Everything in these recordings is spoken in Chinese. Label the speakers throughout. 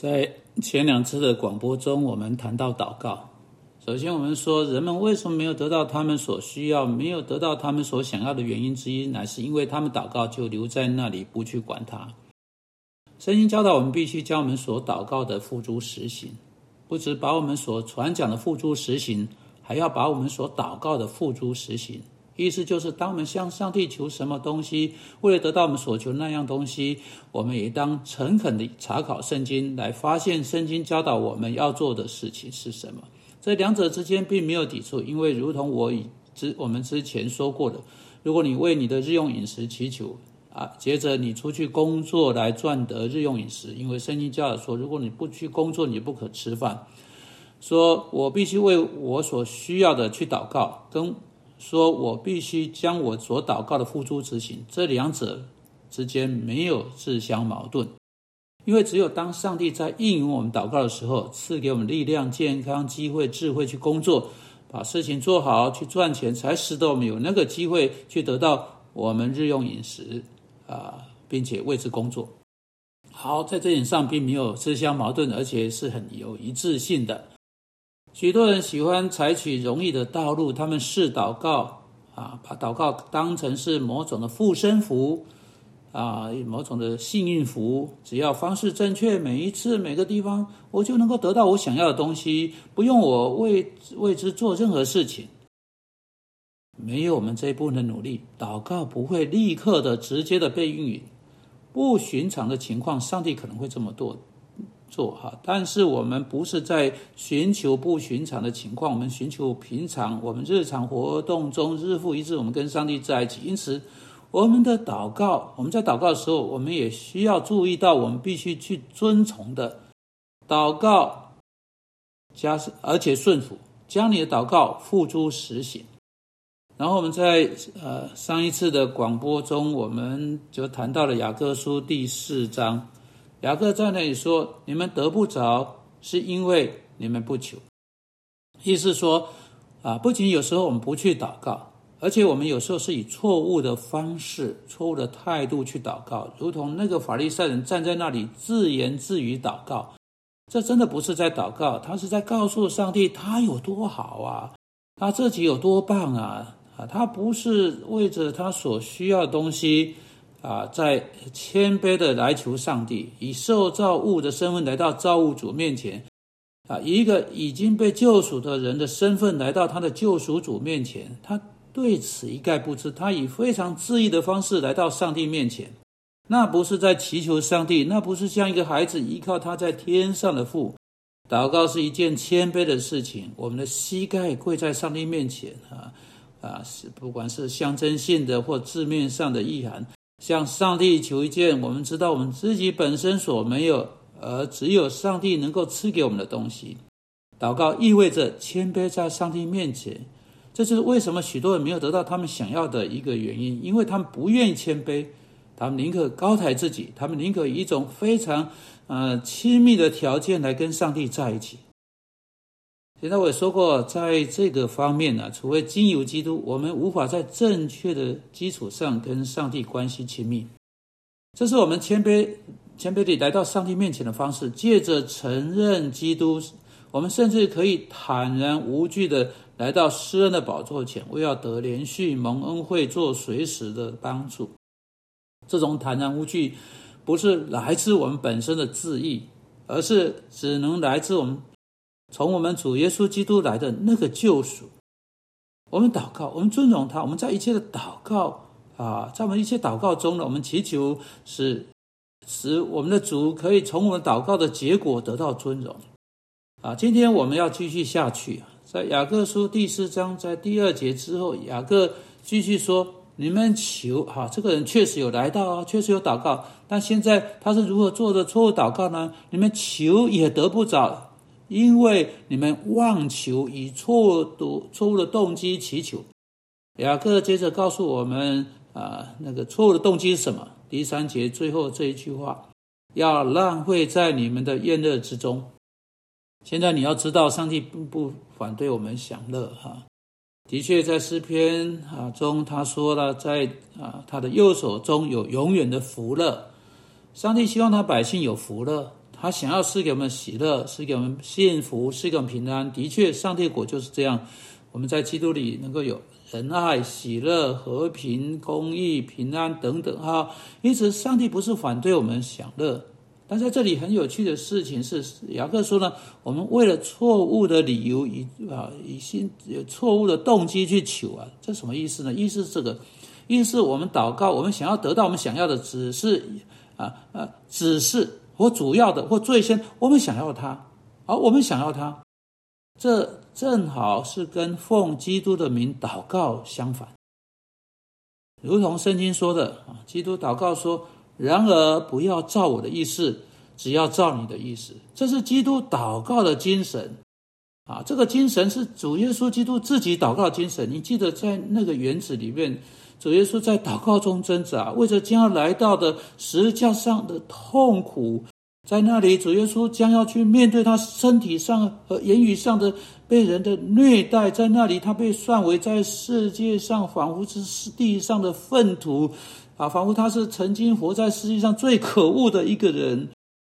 Speaker 1: 在前两次的广播中，我们谈到祷告。首先，我们说人们为什么没有得到他们所需要、没有得到他们所想要的原因之一，乃是因为他们祷告就留在那里，不去管它。圣经教导我们必须将我们所祷告的付诸实行，不止把我们所传讲的付诸实行，还要把我们所祷告的付诸实行。意思就是，当我们向上帝求什么东西，为了得到我们所求那样东西，我们也当诚恳地查考圣经，来发现圣经教导我们要做的事情是什么。这两者之间并没有抵触，因为如同我以之我们之前说过的，如果你为你的日用饮食祈求啊，接着你出去工作来赚得日用饮食，因为圣经教导说，如果你不去工作，你不可吃饭。说我必须为我所需要的去祷告，跟。说我必须将我所祷告的付诸执行，这两者之间没有自相矛盾，因为只有当上帝在应允我们祷告的时候，赐给我们力量、健康、机会、智慧去工作，把事情做好，去赚钱，才使得我们有那个机会去得到我们日用饮食啊，并且为之工作。好，在这点上并没有自相矛盾，而且是很有一致性的。许多人喜欢采取容易的道路，他们视祷告啊，把祷告当成是某种的护身符啊，某种的幸运符。只要方式正确，每一次每个地方，我就能够得到我想要的东西，不用我为为之做任何事情。没有我们这一部分的努力，祷告不会立刻的、直接的被应允。不寻常的情况，上帝可能会这么做。做哈，但是我们不是在寻求不寻常的情况，我们寻求平常，我们日常活动中日复一日，我们跟上帝在一起。因此，我们的祷告，我们在祷告的时候，我们也需要注意到，我们必须去遵从的祷告，加而且顺服，将你的祷告付诸实行。然后我们在呃上一次的广播中，我们就谈到了雅各书第四章。雅各在那里说：“你们得不着，是因为你们不求。”意思说，啊，不仅有时候我们不去祷告，而且我们有时候是以错误的方式、错误的态度去祷告，如同那个法利赛人站在那里自言自语祷告，这真的不是在祷告，他是在告诉上帝他有多好啊，他自己有多棒啊，啊，他不是为着他所需要的东西。啊，在谦卑的来求上帝，以受造物的身份来到造物主面前，啊，一个已经被救赎的人的身份来到他的救赎主面前，他对此一概不知，他以非常自意的方式来到上帝面前，那不是在祈求上帝，那不是像一个孩子依靠他在天上的父，祷告是一件谦卑的事情，我们的膝盖跪在上帝面前，啊啊，是不管是象征性的或字面上的意涵。向上帝求一件我们知道我们自己本身所没有，而只有上帝能够赐给我们的东西。祷告意味着谦卑在上帝面前，这就是为什么许多人没有得到他们想要的一个原因，因为他们不愿意谦卑，他们宁可高抬自己，他们宁可以一种非常呃亲密的条件来跟上帝在一起。现在我也说过，在这个方面呢，除非经由基督，我们无法在正确的基础上跟上帝关系亲密。这是我们谦卑、谦卑地来到上帝面前的方式。借着承认基督，我们甚至可以坦然无惧地来到施恩的宝座前，为要得连续蒙恩惠，做随时的帮助。这种坦然无惧，不是来自我们本身的自意，而是只能来自我们。从我们主耶稣基督来的那个救赎，我们祷告，我们尊荣他，我们在一切的祷告啊，在我们一切祷告中呢，我们祈求使使我们的主可以从我们祷告的结果得到尊荣啊。今天我们要继续下去，在雅各书第四章在第二节之后，雅各继续说：你们求哈，这个人确实有来到啊，确实有祷告，但现在他是如何做的错误祷告呢？你们求也得不着。因为你们妄求以错误错误的动机祈求，雅各接着告诉我们啊，那个错误的动机是什么？第三节最后这一句话，要浪费在你们的宴乐之中。现在你要知道，上帝并不反对我们享乐哈。的确，在诗篇啊中，他说了，在啊他的右手中有永远的福乐。上帝希望他百姓有福乐。他想要赐给我们喜乐，赐给我们幸福，赐给我们平安。的确，上帝国就是这样。我们在基督里能够有仁爱、喜乐、和平、公义、平安等等哈。因此，上帝不是反对我们享乐。但在这里很有趣的事情是，雅各说呢，我们为了错误的理由，以啊以心有错误的动机去求啊，这什么意思呢？意思是这个，意思是我们祷告，我们想要得到我们想要的，只是啊啊，只是。或主要的，或最先，我们想要他，而我们想要他，这正好是跟奉基督的名祷告相反。如同圣经说的啊，基督祷告说：“然而不要照我的意思，只要照你的意思。”这是基督祷告的精神啊！这个精神是主耶稣基督自己祷告精神。你记得在那个园子里面。主耶稣在祷告中挣扎，为着将要来到的十字架上的痛苦，在那里，主耶稣将要去面对他身体上和言语上的被人的虐待，在那里，他被算为在世界上仿佛是地上的粪土，啊，仿佛他是曾经活在世界上最可恶的一个人。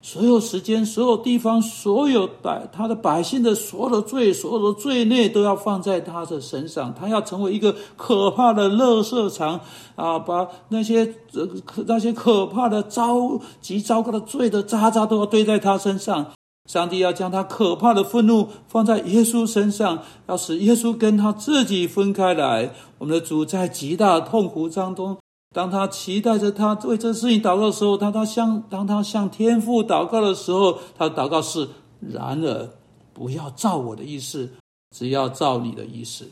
Speaker 1: 所有时间、所有地方、所有百他的百姓的所有的罪、所有的罪孽，都要放在他的身上。他要成为一个可怕的乐色场啊！把那些呃那些可怕的糟极糟糕的罪的渣渣都要堆在他身上。上帝要将他可怕的愤怒放在耶稣身上，要使耶稣跟他自己分开来。我们的主在极大的痛苦当中。当他期待着他为这事情祷告的时候，当他向当他向天父祷告的时候，他祷告是：然而不要照我的意思，只要照你的意思。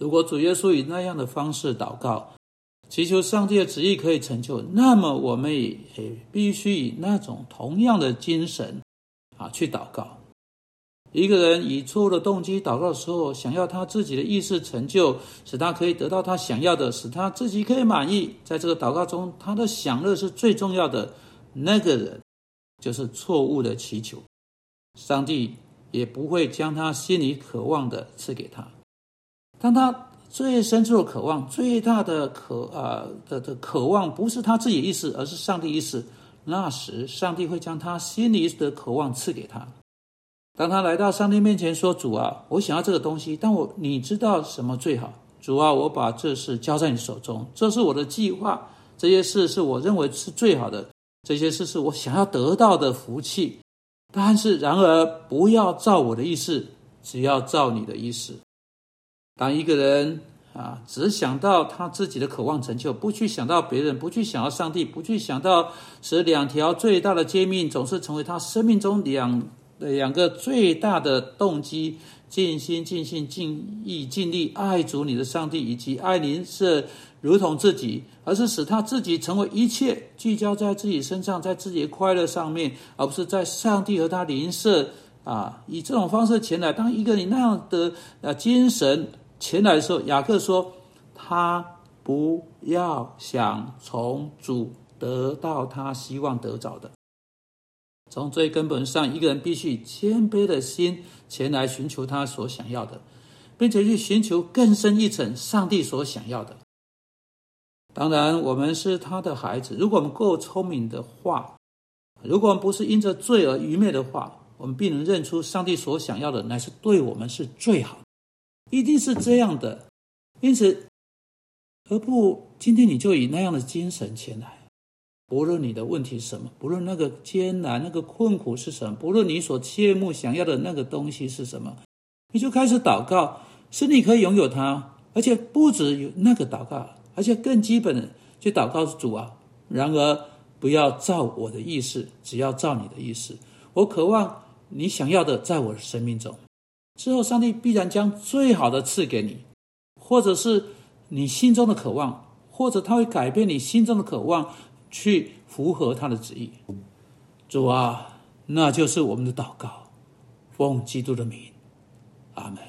Speaker 1: 如果主耶稣以那样的方式祷告，祈求上帝的旨意可以成就，那么我们也必须以那种同样的精神啊去祷告。一个人以错误的动机祷告的时候，想要他自己的意识成就，使他可以得到他想要的，使他自己可以满意。在这个祷告中，他的享乐是最重要的。那个人就是错误的祈求，上帝也不会将他心里渴望的赐给他。当他最深处的渴望、最大的渴啊的的渴望，不是他自己意识，而是上帝意识，那时上帝会将他心里的渴望赐给他。当他来到上帝面前说：“主啊，我想要这个东西，但我你知道什么最好？主啊，我把这事交在你手中，这是我的计划，这些事是我认为是最好的，这些事是我想要得到的福气。但是，然而不要照我的意思，只要照你的意思。当一个人啊，只想到他自己的渴望成就，不去想到别人，不去想到上帝，不去想到使两条最大的诫命总是成为他生命中两。”两个最大的动机：尽心、尽性、尽意、尽力爱主你的上帝，以及爱邻舍如同自己，而是使他自己成为一切，聚焦在自己身上，在自己的快乐上面，而不是在上帝和他邻舍啊。以这种方式前来，当一个你那样的呃精神前来的时候，雅各说：他不要想从主得到他希望得着的。从最根本上，一个人必须以谦卑的心前来寻求他所想要的，并且去寻求更深一层上帝所想要的。当然，我们是他的孩子。如果我们够聪明的话，如果我们不是因着罪而愚昧的话，我们必能认出上帝所想要的乃是对我们是最好的，一定是这样的。因此，何不今天你就以那样的精神前来？不论你的问题是什么，不论那个艰难、那个困苦是什么，不论你所切慕想要的那个东西是什么，你就开始祷告，是你可以拥有它，而且不止有那个祷告，而且更基本的去祷告主啊。然而，不要照我的意思，只要照你的意思。我渴望你想要的在我的生命中，之后上帝必然将最好的赐给你，或者是你心中的渴望，或者他会改变你心中的渴望。去符合他的旨意，主啊，那就是我们的祷告，奉基督的名，阿门。